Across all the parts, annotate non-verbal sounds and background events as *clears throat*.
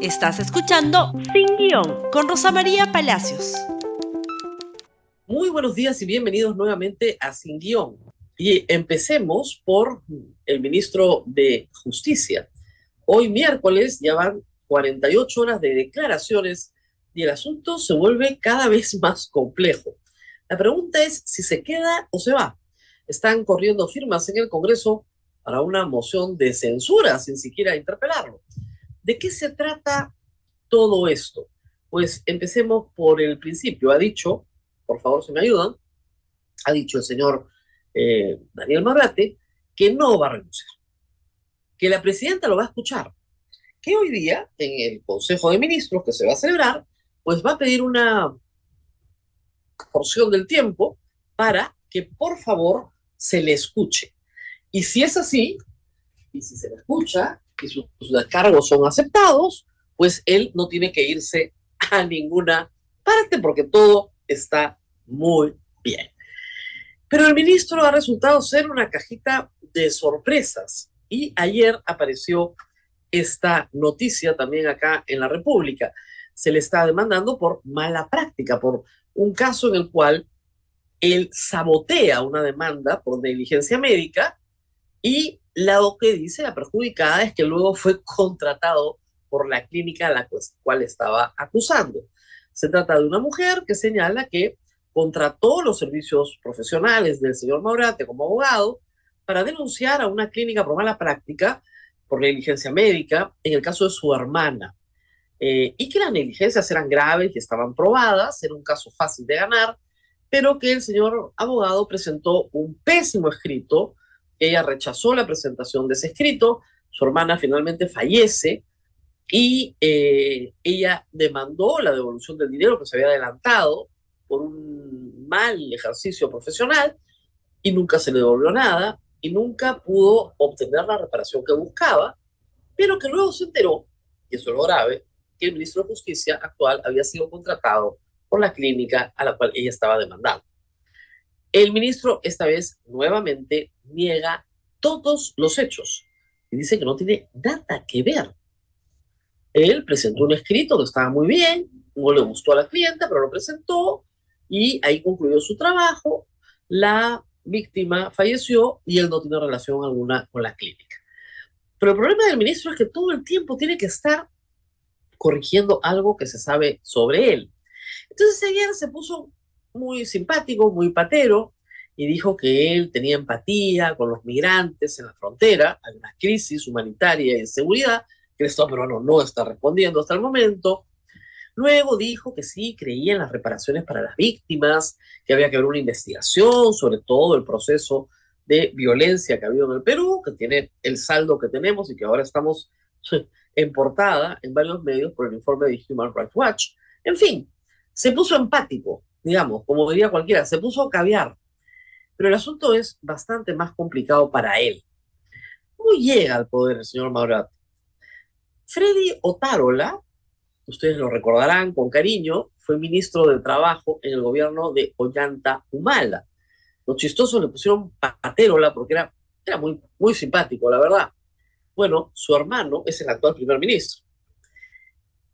Estás escuchando Sin Guión con Rosa María Palacios. Muy buenos días y bienvenidos nuevamente a Sin Guión. Y empecemos por el ministro de Justicia. Hoy miércoles ya van 48 horas de declaraciones y el asunto se vuelve cada vez más complejo. La pregunta es si se queda o se va. Están corriendo firmas en el Congreso para una moción de censura sin siquiera interpelarlo. ¿De qué se trata todo esto? Pues empecemos por el principio. Ha dicho, por favor, si me ayudan, ha dicho el señor eh, Daniel Marrate que no va a renunciar, que la presidenta lo va a escuchar, que hoy día en el Consejo de Ministros que se va a celebrar, pues va a pedir una porción del tiempo para que por favor se le escuche. Y si es así, y si se le escucha, y sus, cargos son aceptados, pues él no tiene que irse a ninguna parte porque todo está muy bien. Pero el ministro ha resultado ser una cajita de sorpresas y ayer apareció esta noticia también acá en la República. Se le está demandando por mala práctica, por un caso en el cual él sabotea una demanda por negligencia médica y lo que dice la perjudicada es que luego fue contratado por la clínica a la cual estaba acusando. Se trata de una mujer que señala que contrató los servicios profesionales del señor Maurate como abogado para denunciar a una clínica por mala práctica, por negligencia médica, en el caso de su hermana. Eh, y que las negligencias eran graves y estaban probadas, era un caso fácil de ganar, pero que el señor abogado presentó un pésimo escrito ella rechazó la presentación de ese escrito, su hermana finalmente fallece y eh, ella demandó la devolución del dinero que se había adelantado por un mal ejercicio profesional y nunca se le devolvió nada y nunca pudo obtener la reparación que buscaba, pero que luego se enteró, y eso es lo grave, que el ministro de Justicia actual había sido contratado por la clínica a la cual ella estaba demandando. El ministro esta vez nuevamente niega todos los hechos y dice que no tiene nada que ver. Él presentó un escrito que estaba muy bien, no le gustó a la clienta, pero lo presentó y ahí concluyó su trabajo. La víctima falleció y él no tiene relación alguna con la clínica. Pero el problema del ministro es que todo el tiempo tiene que estar corrigiendo algo que se sabe sobre él. Entonces ayer se puso muy simpático, muy patero, y dijo que él tenía empatía con los migrantes en la frontera, hay una crisis humanitaria y de seguridad, que el Estado peruano no está respondiendo hasta el momento. Luego dijo que sí, creía en las reparaciones para las víctimas, que había que haber una investigación sobre todo el proceso de violencia que ha habido en el Perú, que tiene el saldo que tenemos y que ahora estamos *laughs* en portada en varios medios por el informe de Human Rights Watch. En fin, se puso empático digamos, como diría cualquiera, se puso a caviar. Pero el asunto es bastante más complicado para él. ¿Cómo llega al poder el señor Maurat? Freddy Otárola, ustedes lo recordarán con cariño, fue ministro de Trabajo en el gobierno de Ollanta Humala. Los chistosos le pusieron Paterola porque era, era muy, muy simpático, la verdad. Bueno, su hermano es el actual primer ministro.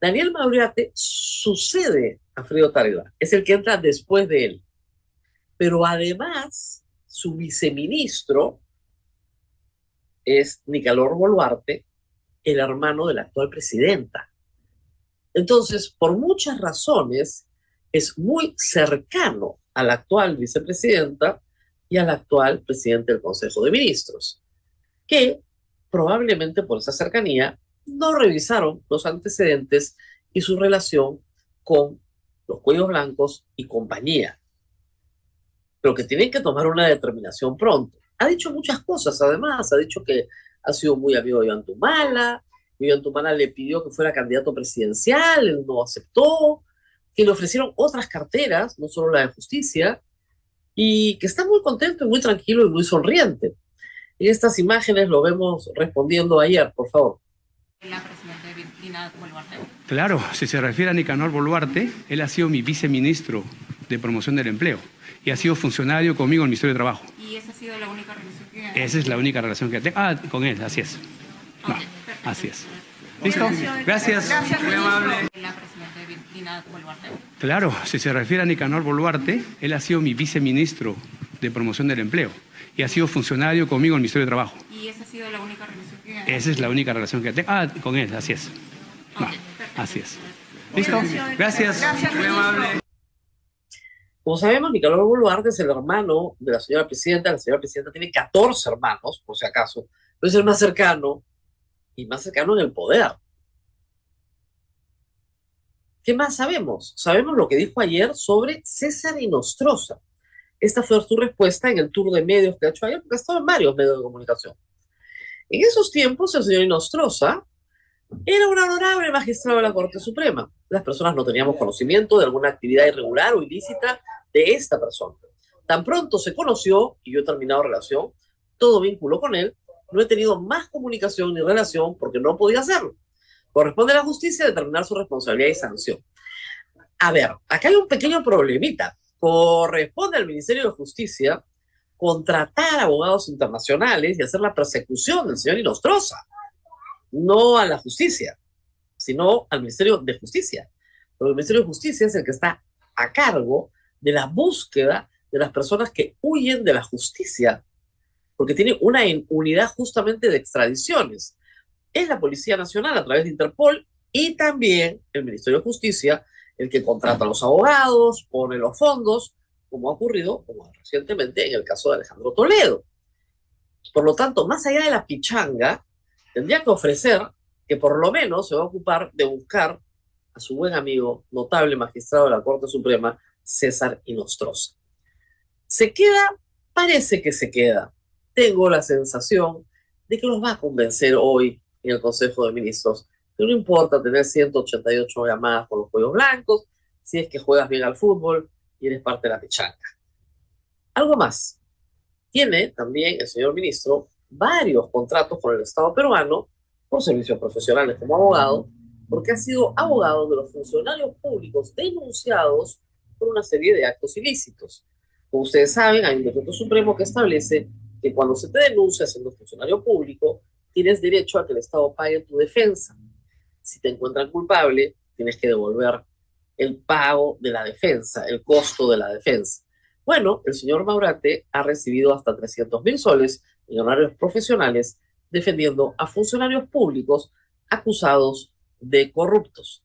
Daniel Mauriate sucede Alfredo Targa, es el que entra después de él. Pero además, su viceministro es Nicolor Boluarte, el hermano de la actual presidenta. Entonces, por muchas razones, es muy cercano a la actual vicepresidenta y al actual presidente del Consejo de Ministros, que probablemente por esa cercanía no revisaron los antecedentes y su relación con los cuellos blancos y compañía. Pero que tienen que tomar una determinación pronto. Ha dicho muchas cosas, además, ha dicho que ha sido muy amigo de Iván Tumala, Iván Tumala le pidió que fuera candidato presidencial, él no aceptó, que le ofrecieron otras carteras, no solo la de justicia, y que está muy contento y muy tranquilo y muy sonriente. En estas imágenes lo vemos respondiendo ayer, por favor. La Claro, si se refiere a Nicanor Boluarte, él ha sido mi viceministro de promoción del empleo y ha sido funcionario conmigo en el Ministerio de Trabajo. ¿Y esa ha sido la única relación que Esa es la única relación que tengo. Ah, con él, así es. así es. ¿Listo? Gracias. Muy amable. La presidenta Dina Boluarte. Claro, si se refiere a Nicanor Boluarte, él ha sido mi viceministro de promoción del empleo y ha sido funcionario conmigo en el Ministerio de Trabajo. ¿Y esa ha sido la única relación que Esa es la única relación que tengo. Ah, con él, así es. Va, así es. ¿Listo? Gracias. Muy amable. Como sabemos, Nicanor Boluarte es el hermano de la señora presidenta. La señora presidenta tiene 14 hermanos, por si acaso, pero es el más cercano y más cercano en el poder. ¿Qué más sabemos? Sabemos lo que dijo ayer sobre César Inostroza. Esta fue su respuesta en el tour de medios que ha hecho ayer, porque ha estado en varios medios de comunicación. En esos tiempos, el señor Inostroza era un honorable magistrado de la Corte Suprema. Las personas no teníamos conocimiento de alguna actividad irregular o ilícita de esta persona. Tan pronto se conoció y yo he terminado relación, todo vínculo con él, no he tenido más comunicación ni relación porque no podía hacerlo. Corresponde a la justicia determinar su responsabilidad y sanción. A ver, acá hay un pequeño problemita. Corresponde al Ministerio de Justicia contratar abogados internacionales y hacer la persecución del señor Inostroza no a la justicia, sino al Ministerio de Justicia. Porque el Ministerio de Justicia es el que está a cargo de la búsqueda de las personas que huyen de la justicia, porque tiene una unidad justamente de extradiciones. Es la Policía Nacional a través de Interpol y también el Ministerio de Justicia el que contrata a los abogados, pone los fondos, como ha ocurrido recientemente en el caso de Alejandro Toledo. Por lo tanto, más allá de la pichanga, tendría que ofrecer que por lo menos se va a ocupar de buscar a su buen amigo, notable magistrado de la Corte Suprema, César Inostroza. Se queda, parece que se queda. Tengo la sensación de que los va a convencer hoy en el Consejo de Ministros que no importa tener 188 llamadas con los juegos blancos, si es que juegas bien al fútbol y eres parte de la pichanga. Algo más. Tiene también el señor ministro varios contratos con el Estado peruano por servicios profesionales como abogado, porque ha sido abogado de los funcionarios públicos denunciados por una serie de actos ilícitos. Como ustedes saben, hay un decreto supremo que establece que cuando se te denuncia siendo funcionario público, tienes derecho a que el Estado pague tu defensa. Si te encuentran culpable, tienes que devolver el pago de la defensa, el costo de la defensa. Bueno, el señor Maurate ha recibido hasta 300 mil soles en horarios profesionales defendiendo a funcionarios públicos acusados de corruptos.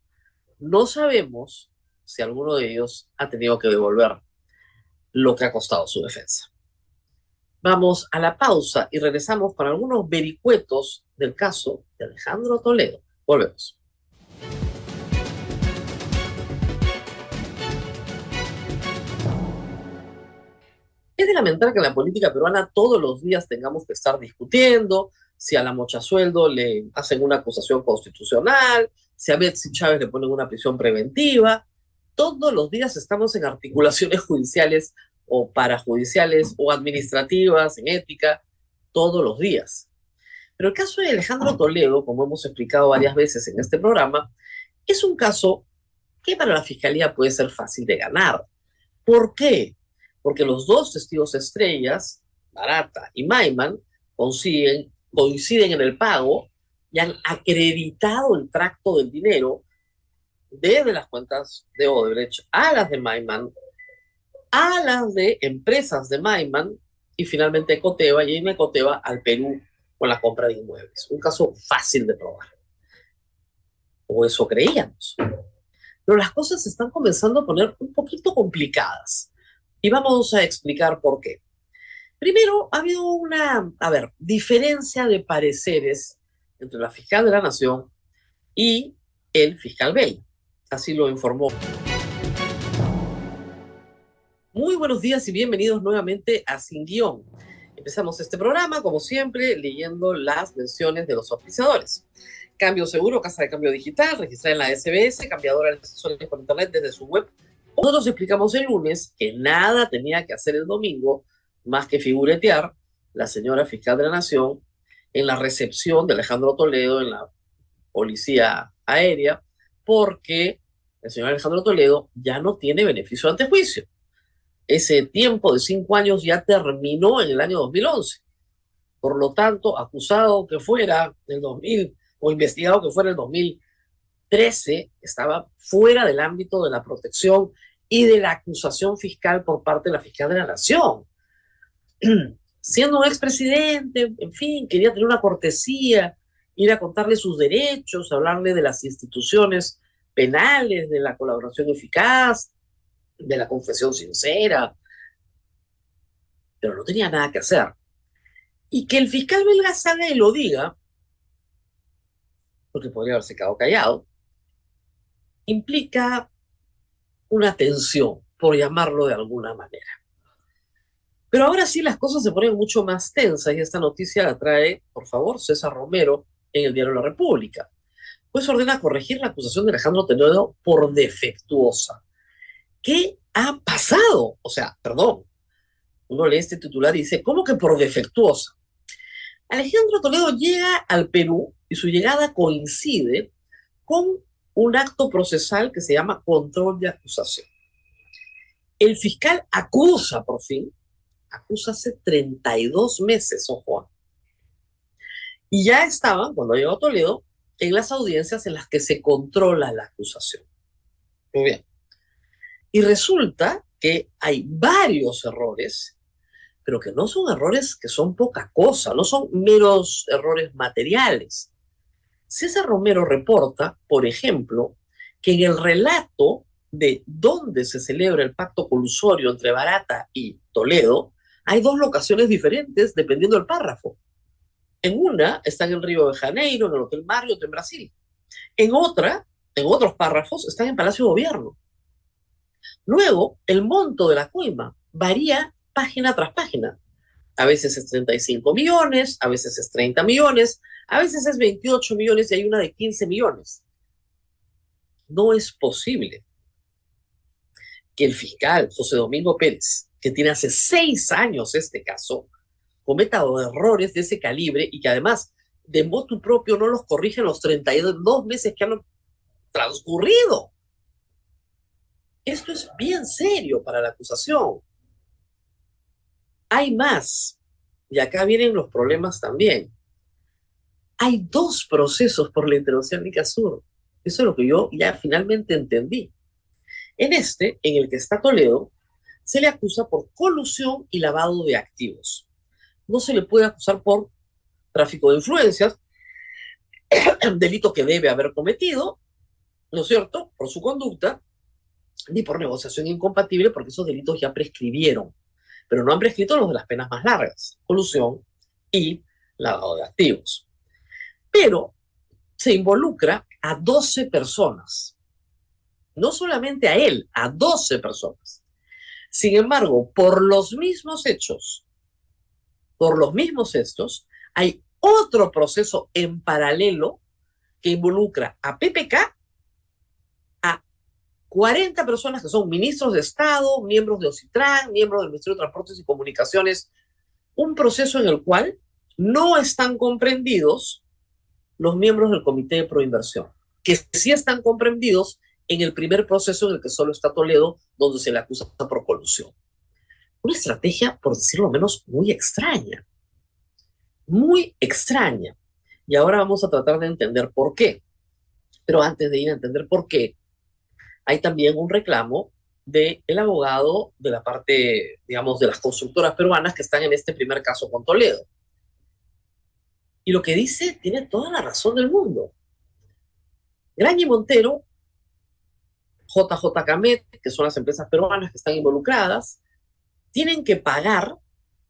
No sabemos si alguno de ellos ha tenido que devolver lo que ha costado su defensa. Vamos a la pausa y regresamos con algunos vericuetos del caso de Alejandro Toledo. Volvemos. Es de lamentar que en la política peruana todos los días tengamos que estar discutiendo si a la mocha sueldo le hacen una acusación constitucional, si a Betsy Chávez le ponen una prisión preventiva. Todos los días estamos en articulaciones *laughs* judiciales o parajudiciales o administrativas, en ética, todos los días. Pero el caso de Alejandro Toledo, como hemos explicado varias veces en este programa, es un caso que para la Fiscalía puede ser fácil de ganar. ¿Por qué? porque los dos testigos estrellas, Barata y Maiman, consiguen, coinciden en el pago y han acreditado el tracto del dinero desde las cuentas de Odebrecht a las de Maiman, a las de empresas de Maiman y finalmente Ecoteva y en Ecoteva al Perú con la compra de inmuebles. Un caso fácil de probar. O eso creíamos. Pero las cosas se están comenzando a poner un poquito complicadas. Y vamos a explicar por qué. Primero, ha habido una, a ver, diferencia de pareceres entre la fiscal de la Nación y el fiscal Bell. Así lo informó. Muy buenos días y bienvenidos nuevamente a Sin Guión. Empezamos este programa, como siempre, leyendo las menciones de los oficiadores. Cambio seguro, casa de cambio digital, registrada en la SBS, cambiadora de accesorios por internet desde su web nosotros explicamos el lunes que nada tenía que hacer el domingo más que figuretear la señora fiscal de la Nación en la recepción de Alejandro Toledo en la policía aérea, porque el señor Alejandro Toledo ya no tiene beneficio ante juicio. Ese tiempo de cinco años ya terminó en el año 2011. Por lo tanto, acusado que fuera el 2000, o investigado que fuera el 2013, estaba fuera del ámbito de la protección y de la acusación fiscal por parte de la fiscal de la Nación. *clears throat* Siendo un expresidente, en fin, quería tener una cortesía, ir a contarle sus derechos, hablarle de las instituciones penales, de la colaboración eficaz, de la confesión sincera, pero no tenía nada que hacer. Y que el fiscal belga y lo diga, porque podría haberse quedado callado, implica una tensión, por llamarlo de alguna manera. Pero ahora sí las cosas se ponen mucho más tensas y esta noticia la trae, por favor, César Romero en el diario La República. Pues ordena corregir la acusación de Alejandro Toledo por defectuosa. ¿Qué ha pasado? O sea, perdón, uno lee este titular y dice, ¿cómo que por defectuosa? Alejandro Toledo llega al Perú y su llegada coincide con un acto procesal que se llama control de acusación. El fiscal acusa por fin, acusa hace 32 meses, ojo, y ya estaban, cuando llegó Toledo, en las audiencias en las que se controla la acusación. Muy bien. Y resulta que hay varios errores, pero que no son errores que son poca cosa, no son meros errores materiales. César Romero reporta, por ejemplo, que en el relato de dónde se celebra el pacto colusorio entre Barata y Toledo, hay dos locaciones diferentes dependiendo del párrafo. En una está en el Río de Janeiro, en el Hotel Marriott en Brasil. En otra, en otros párrafos, están en Palacio de Gobierno. Luego, el monto de la coima varía página tras página. A veces es 35 millones, a veces es 30 millones, a veces es 28 millones y hay una de 15 millones. No es posible que el fiscal José Domingo Pérez, que tiene hace seis años este caso, cometa errores de ese calibre y que además de motu propio no los corrige en los 32 meses que han transcurrido. Esto es bien serio para la acusación. Hay más, y acá vienen los problemas también. Hay dos procesos por la interoceánica sur. Eso es lo que yo ya finalmente entendí. En este, en el que está Toledo, se le acusa por colusión y lavado de activos no se le puede acusar por tráfico de influencias, *clears throat* delito que debe haber cometido, ¿no es cierto?, por su conducta, ni por negociación incompatible, porque esos delitos ya prescribieron, pero no han prescrito los de las penas más largas, colusión y lavado de activos. Pero se involucra a 12 personas, no solamente a él, a 12 personas. Sin embargo, por los mismos hechos por los mismos estos, hay otro proceso en paralelo que involucra a PPK, 40 personas que son ministros de Estado, miembros de OCITRAN, miembros del Ministerio de Transportes y Comunicaciones, un proceso en el cual no están comprendidos los miembros del Comité de Proinversión, que sí están comprendidos en el primer proceso en el que solo está Toledo, donde se le acusa por colusión una estrategia, por decirlo menos, muy extraña. Muy extraña. Y ahora vamos a tratar de entender por qué. Pero antes de ir a entender por qué, hay también un reclamo del el abogado de la parte, digamos, de las constructoras peruanas que están en este primer caso con Toledo. Y lo que dice tiene toda la razón del mundo. Grañi Montero, JJ Camet, que son las empresas peruanas que están involucradas, tienen que pagar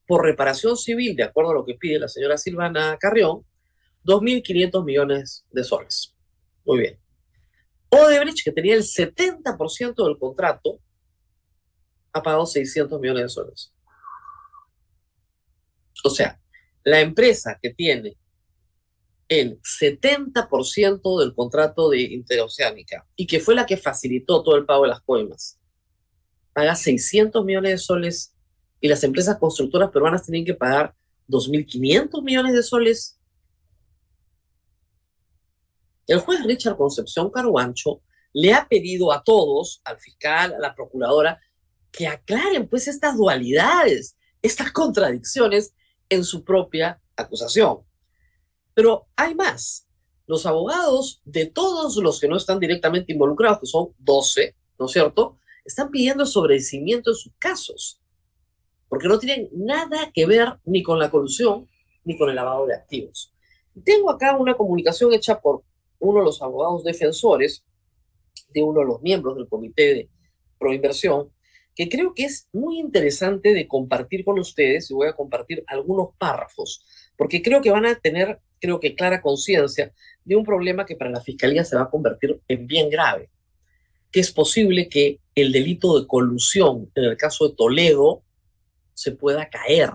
por reparación civil, de acuerdo a lo que pide la señora Silvana Carrión, 2.500 millones de soles. Muy bien. Odebrecht, que tenía el 70% del contrato, ha pagado 600 millones de soles. O sea, la empresa que tiene el 70% del contrato de Interoceánica y que fue la que facilitó todo el pago de las coimas, paga 600 millones de soles y las empresas constructoras peruanas tienen que pagar 2.500 millones de soles. El juez Richard Concepción Caruancho le ha pedido a todos, al fiscal, a la procuradora, que aclaren pues estas dualidades, estas contradicciones en su propia acusación. Pero hay más. los abogados de todos los que no están directamente involucrados, que son 12, ¿no es cierto?, están pidiendo sobrecimiento en sus casos, porque no tienen nada que ver ni con la colusión ni con el lavado de activos. Tengo acá una comunicación hecha por uno de los abogados defensores de uno de los miembros del comité de proinversión, que creo que es muy interesante de compartir con ustedes y voy a compartir algunos párrafos, porque creo que van a tener, creo que clara conciencia de un problema que para la fiscalía se va a convertir en bien grave, que es posible que el delito de colusión en el caso de Toledo se pueda caer.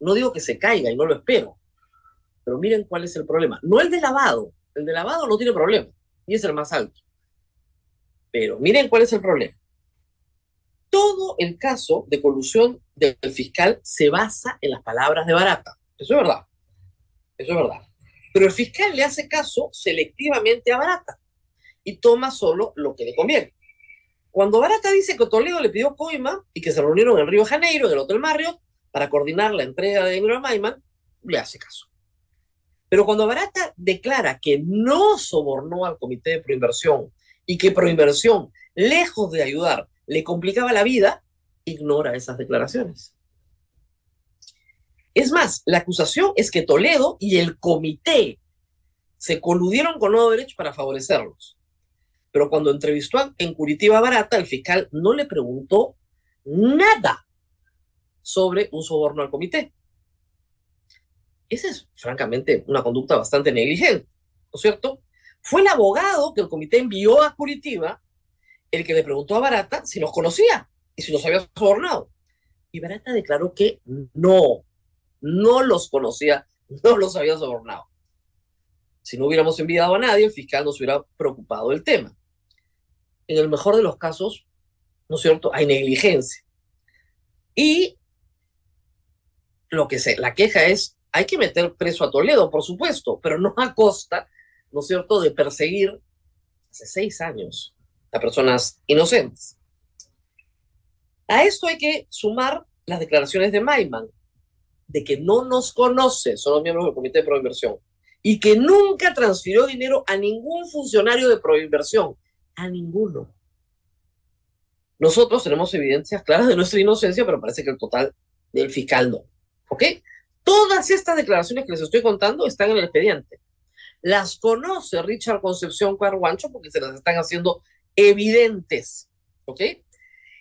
No digo que se caiga y no lo espero, pero miren cuál es el problema. No el de lavado, el de lavado no tiene problema y es el más alto. Pero miren cuál es el problema. Todo el caso de colusión del fiscal se basa en las palabras de Barata. Eso es verdad. Eso es verdad. Pero el fiscal le hace caso selectivamente a Barata y toma solo lo que le conviene. Cuando Barata dice que Toledo le pidió coima y que se reunieron en Río de Janeiro, en el Hotel Marriott, para coordinar la entrega de dinero a Maiman, le hace caso. Pero cuando Barata declara que no sobornó al comité de proinversión y que proinversión, lejos de ayudar, le complicaba la vida, ignora esas declaraciones. Es más, la acusación es que Toledo y el comité se coludieron con Nuevo para favorecerlos. Pero cuando entrevistó en Curitiba Barata, el fiscal no le preguntó nada sobre un soborno al comité. Esa es, francamente, una conducta bastante negligente, ¿no es cierto? Fue el abogado que el comité envió a Curitiba el que le preguntó a Barata si los conocía y si los había sobornado. Y Barata declaró que no, no los conocía, no los había sobornado. Si no hubiéramos enviado a nadie, el fiscal no se hubiera preocupado del tema. En el mejor de los casos, ¿no es cierto?, hay negligencia. Y lo que sé, la queja es, hay que meter preso a Toledo, por supuesto, pero no a costa, ¿no es cierto?, de perseguir hace seis años a personas inocentes. A esto hay que sumar las declaraciones de Maiman, de que no nos conoce, son los miembros del Comité de Proinversión, y que nunca transfirió dinero a ningún funcionario de Proinversión, a ninguno. Nosotros tenemos evidencias claras de nuestra inocencia, pero parece que el total del fiscal no. ¿Ok? Todas estas declaraciones que les estoy contando están en el expediente. Las conoce Richard Concepción Carguancho porque se las están haciendo evidentes. ¿Ok?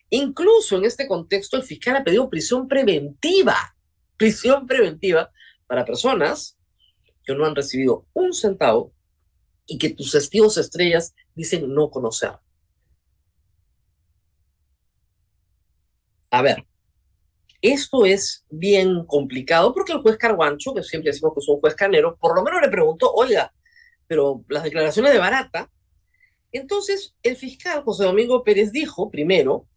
Incluso en este contexto, el fiscal ha pedido prisión preventiva prisión preventiva para personas que no han recibido un centavo y que tus testigos estrellas dicen no conocer. A ver, esto es bien complicado porque el juez Carguancho, que siempre decimos que es un juez canero, por lo menos le preguntó, oiga, pero las declaraciones de Barata. Entonces, el fiscal José Domingo Pérez dijo, primero,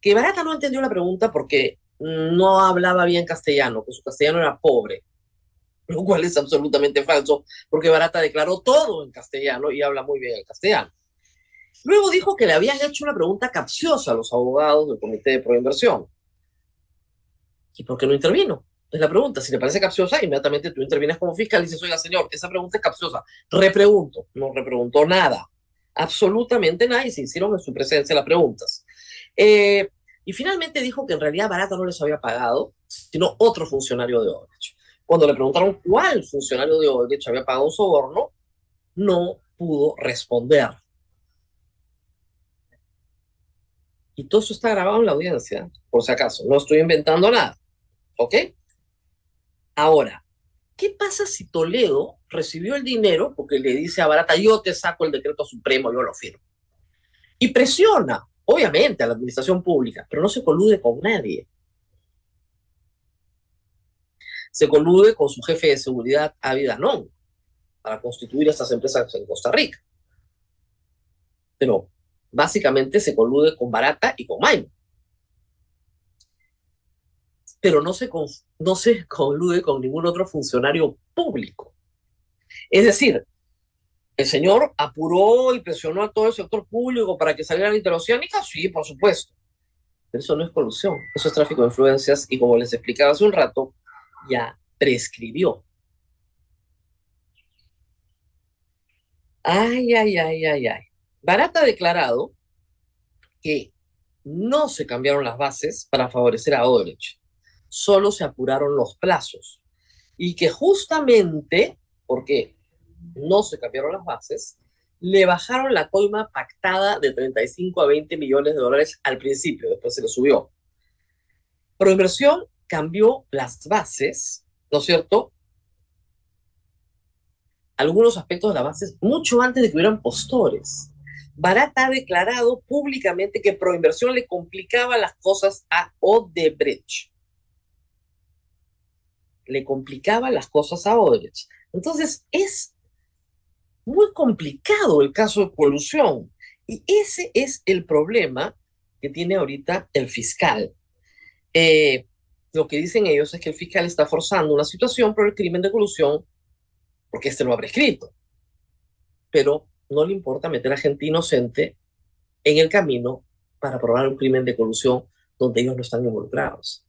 que Barata no entendió la pregunta porque no hablaba bien castellano, que su castellano era pobre, lo cual es absolutamente falso, porque Barata declaró todo en castellano y habla muy bien el castellano. Luego dijo que le habían hecho una pregunta capciosa a los abogados del Comité de Proinversión. ¿Y por qué no intervino? Es la pregunta. Si le parece capciosa, inmediatamente tú intervienes como fiscal y dices, oiga, señor, esa pregunta es capciosa. Repregunto. No repreguntó nada. Absolutamente nada y se hicieron en su presencia las preguntas. Eh, y finalmente dijo que en realidad Barata no les había pagado, sino otro funcionario de Odebrecht. Cuando le preguntaron cuál funcionario de Odebrecht había pagado un soborno, no pudo responder. Y todo eso está grabado en la audiencia, por si acaso. No estoy inventando nada. ¿Ok? Ahora, ¿qué pasa si Toledo recibió el dinero porque le dice a Barata, yo te saco el decreto supremo, yo lo firmo? Y presiona obviamente a la administración pública, pero no se colude con nadie. Se colude con su jefe de seguridad, Avid no para constituir estas empresas en Costa Rica. Pero básicamente se colude con Barata y con Maime. Pero no se, no se colude con ningún otro funcionario público. Es decir, ¿El señor apuró y presionó a todo el sector público para que saliera la interoceánica? Sí, por supuesto. Pero eso no es corrupción, eso es tráfico de influencias y como les explicaba hace un rato, ya prescribió. Ay, ay, ay, ay, ay. Barata ha declarado que no se cambiaron las bases para favorecer a Odebrecht, solo se apuraron los plazos y que justamente porque no se cambiaron las bases, le bajaron la coima pactada de 35 a 20 millones de dólares al principio, después se le subió. Proinversión cambió las bases, ¿no es cierto? Algunos aspectos de las bases mucho antes de que hubieran postores. Barata ha declarado públicamente que Proinversión le complicaba las cosas a Odebrecht. Le complicaba las cosas a Odebrecht. Entonces, es muy complicado el caso de colusión. Y ese es el problema que tiene ahorita el fiscal. Eh, lo que dicen ellos es que el fiscal está forzando una situación por el crimen de colusión porque este lo habrá escrito. Pero no le importa meter a gente inocente en el camino para probar un crimen de colusión donde ellos no están involucrados.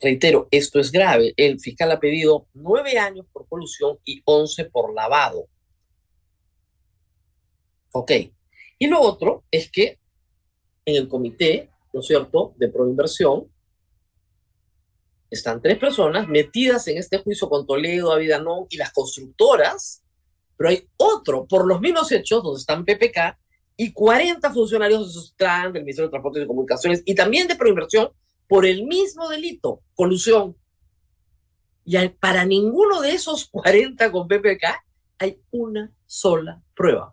Reitero, esto es grave. El fiscal ha pedido nueve años por colusión y once por lavado. Ok. Y lo otro es que en el comité, ¿no es cierto?, de proinversión, están tres personas metidas en este juicio con Toledo, Avidanón y las constructoras, pero hay otro por los mismos hechos donde están PPK y 40 funcionarios de Sustran, del Ministerio de Transportes y Comunicaciones y también de proinversión por el mismo delito, colusión. Y para ninguno de esos 40 con PPK hay una sola prueba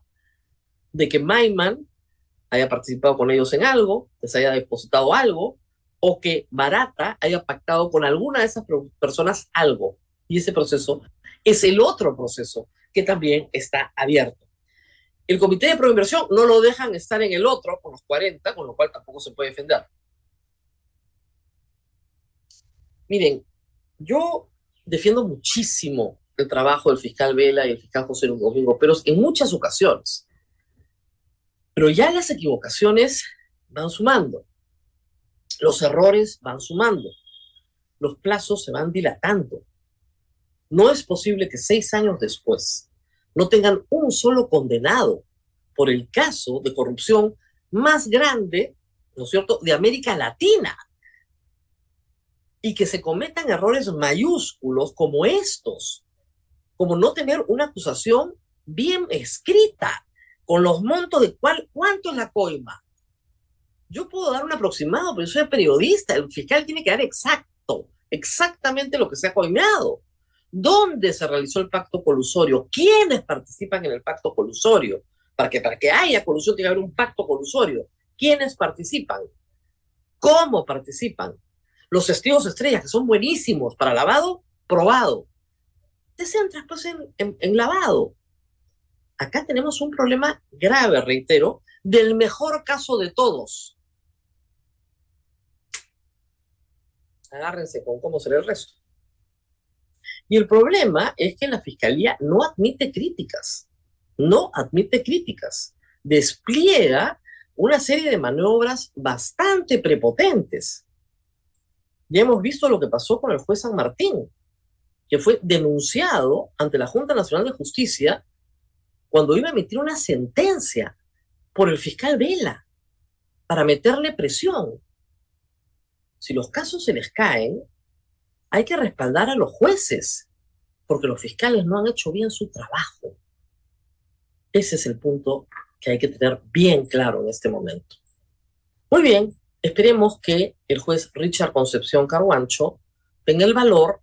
de que Mayman haya participado con ellos en algo, les haya depositado algo, o que Barata haya pactado con alguna de esas personas algo. Y ese proceso es el otro proceso que también está abierto. El comité de proinversión no lo dejan estar en el otro con los 40, con lo cual tampoco se puede defender. Miren, yo defiendo muchísimo el trabajo del fiscal Vela y el fiscal José Domingo, pero en muchas ocasiones pero ya las equivocaciones van sumando, los errores van sumando, los plazos se van dilatando. No es posible que seis años después no tengan un solo condenado por el caso de corrupción más grande, ¿no es cierto?, de América Latina. Y que se cometan errores mayúsculos como estos, como no tener una acusación bien escrita, con los montos de cuál, cuánto es la coima. Yo puedo dar un aproximado, pero yo soy periodista, el fiscal tiene que dar exacto, exactamente lo que se ha coimado. ¿Dónde se realizó el pacto colusorio? ¿Quiénes participan en el pacto colusorio? Para que, para que haya colusión tiene que haber un pacto colusorio. ¿Quiénes participan? ¿Cómo participan? Los testigos estrellas, que son buenísimos para lavado, probado. Te centras pues en, en lavado acá tenemos un problema grave, reitero, del mejor caso de todos. Agárrense con cómo será el resto. Y el problema es que la fiscalía no admite críticas, no admite críticas, despliega una serie de maniobras bastante prepotentes. Ya hemos visto lo que pasó con el juez San Martín, que fue denunciado ante la Junta Nacional de Justicia cuando iba a emitir una sentencia por el fiscal Vela para meterle presión. Si los casos se les caen, hay que respaldar a los jueces, porque los fiscales no han hecho bien su trabajo. Ese es el punto que hay que tener bien claro en este momento. Muy bien, esperemos que el juez Richard Concepción Carguancho tenga el valor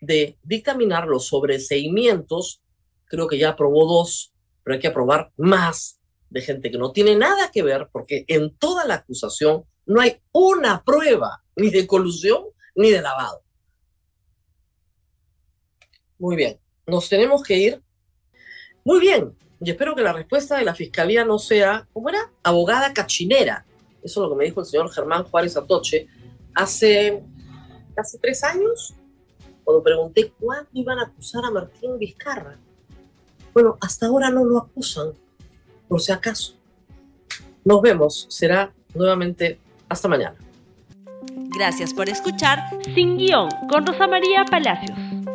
de dictaminar los sobreseimientos, creo que ya aprobó dos pero hay que aprobar más de gente que no tiene nada que ver, porque en toda la acusación no hay una prueba ni de colusión ni de lavado. Muy bien, nos tenemos que ir. Muy bien, y espero que la respuesta de la fiscalía no sea, ¿cómo era? Abogada cachinera. Eso es lo que me dijo el señor Germán Juárez Atoche hace casi tres años, cuando pregunté cuándo iban a acusar a Martín Vizcarra. Bueno, hasta ahora no lo acusan, por si acaso. Nos vemos, será nuevamente hasta mañana. Gracias por escuchar Sin Guión con Rosa María Palacios.